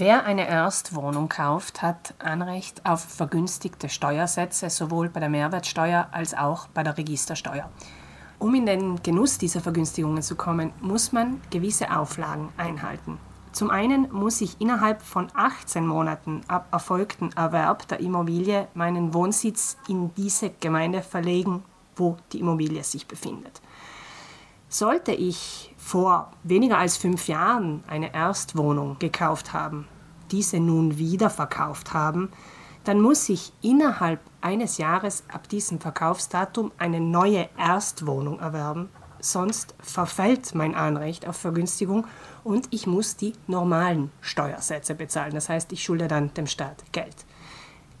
Wer eine Erstwohnung kauft, hat Anrecht auf vergünstigte Steuersätze sowohl bei der Mehrwertsteuer als auch bei der Registersteuer. Um in den Genuss dieser Vergünstigungen zu kommen, muss man gewisse Auflagen einhalten. Zum einen muss ich innerhalb von 18 Monaten ab erfolgtem Erwerb der Immobilie meinen Wohnsitz in diese Gemeinde verlegen, wo die Immobilie sich befindet. Sollte ich vor weniger als fünf Jahren eine Erstwohnung gekauft haben, diese nun wieder verkauft haben, dann muss ich innerhalb eines Jahres ab diesem Verkaufsdatum eine neue Erstwohnung erwerben, sonst verfällt mein Anrecht auf Vergünstigung und ich muss die normalen Steuersätze bezahlen. Das heißt, ich schulde dann dem Staat Geld.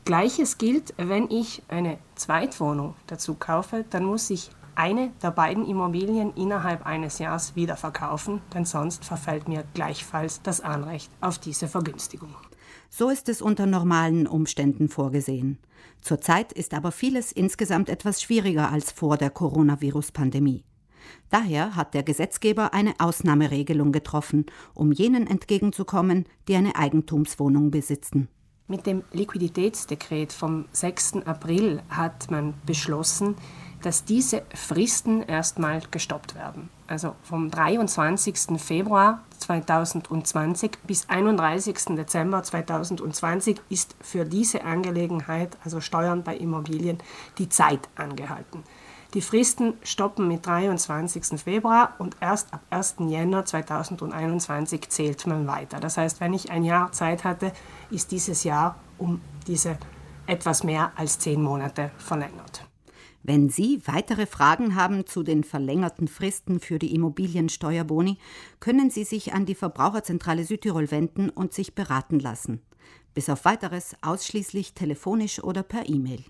Gleiches gilt, wenn ich eine Zweitwohnung dazu kaufe, dann muss ich eine der beiden Immobilien innerhalb eines Jahres wieder verkaufen, denn sonst verfällt mir gleichfalls das Anrecht auf diese Vergünstigung. So ist es unter normalen Umständen vorgesehen. Zurzeit ist aber vieles insgesamt etwas schwieriger als vor der Coronavirus-Pandemie. Daher hat der Gesetzgeber eine Ausnahmeregelung getroffen, um jenen entgegenzukommen, die eine Eigentumswohnung besitzen. Mit dem Liquiditätsdekret vom 6. April hat man beschlossen, dass diese Fristen erstmal gestoppt werden. Also vom 23. Februar 2020 bis 31. Dezember 2020 ist für diese Angelegenheit, also Steuern bei Immobilien, die Zeit angehalten. Die Fristen stoppen mit 23. Februar und erst ab 1. Jänner 2021 zählt man weiter. Das heißt, wenn ich ein Jahr Zeit hatte, ist dieses Jahr um diese etwas mehr als zehn Monate verlängert. Wenn Sie weitere Fragen haben zu den verlängerten Fristen für die Immobiliensteuerboni, können Sie sich an die Verbraucherzentrale Südtirol wenden und sich beraten lassen. Bis auf weiteres ausschließlich telefonisch oder per E-Mail.